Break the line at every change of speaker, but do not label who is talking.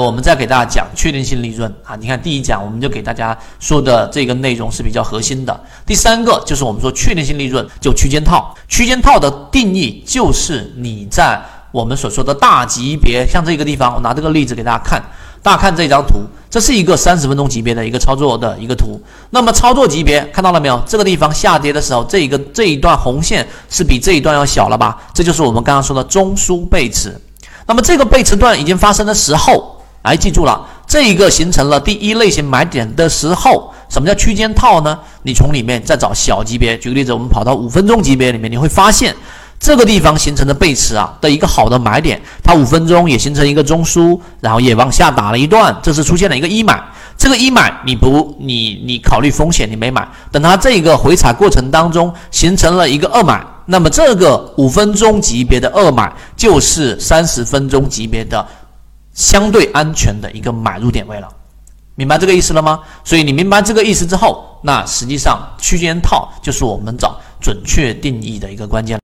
我们再给大家讲确定性利润啊。你看第一讲我们就给大家说的这个内容是比较核心的。第三个就是我们说确定性利润就区间套，区间套的定义就是你在我们所说的大级别，像这个地方，我拿这个例子给大家看，大家看这张图，这是一个三十分钟级别的一个操作的一个图。那么操作级别看到了没有？这个地方下跌的时候，这一个这一段红线是比这一段要小了吧？这就是我们刚刚说的中枢背驰。那么这个背驰段已经发生的时候，来记住了，这一个形成了第一类型买点的时候，什么叫区间套呢？你从里面再找小级别，举个例子，我们跑到五分钟级别里面，你会发现这个地方形成的背驰啊的一个好的买点，它五分钟也形成一个中枢，然后也往下打了一段，这是出现了一个一买。这个一买你不你你考虑风险你没买，等它这个回踩过程当中形成了一个二买。那么这个五分钟级别的二买就是三十分钟级别的相对安全的一个买入点位了，明白这个意思了吗？所以你明白这个意思之后，那实际上区间套就是我们找准确定义的一个关键。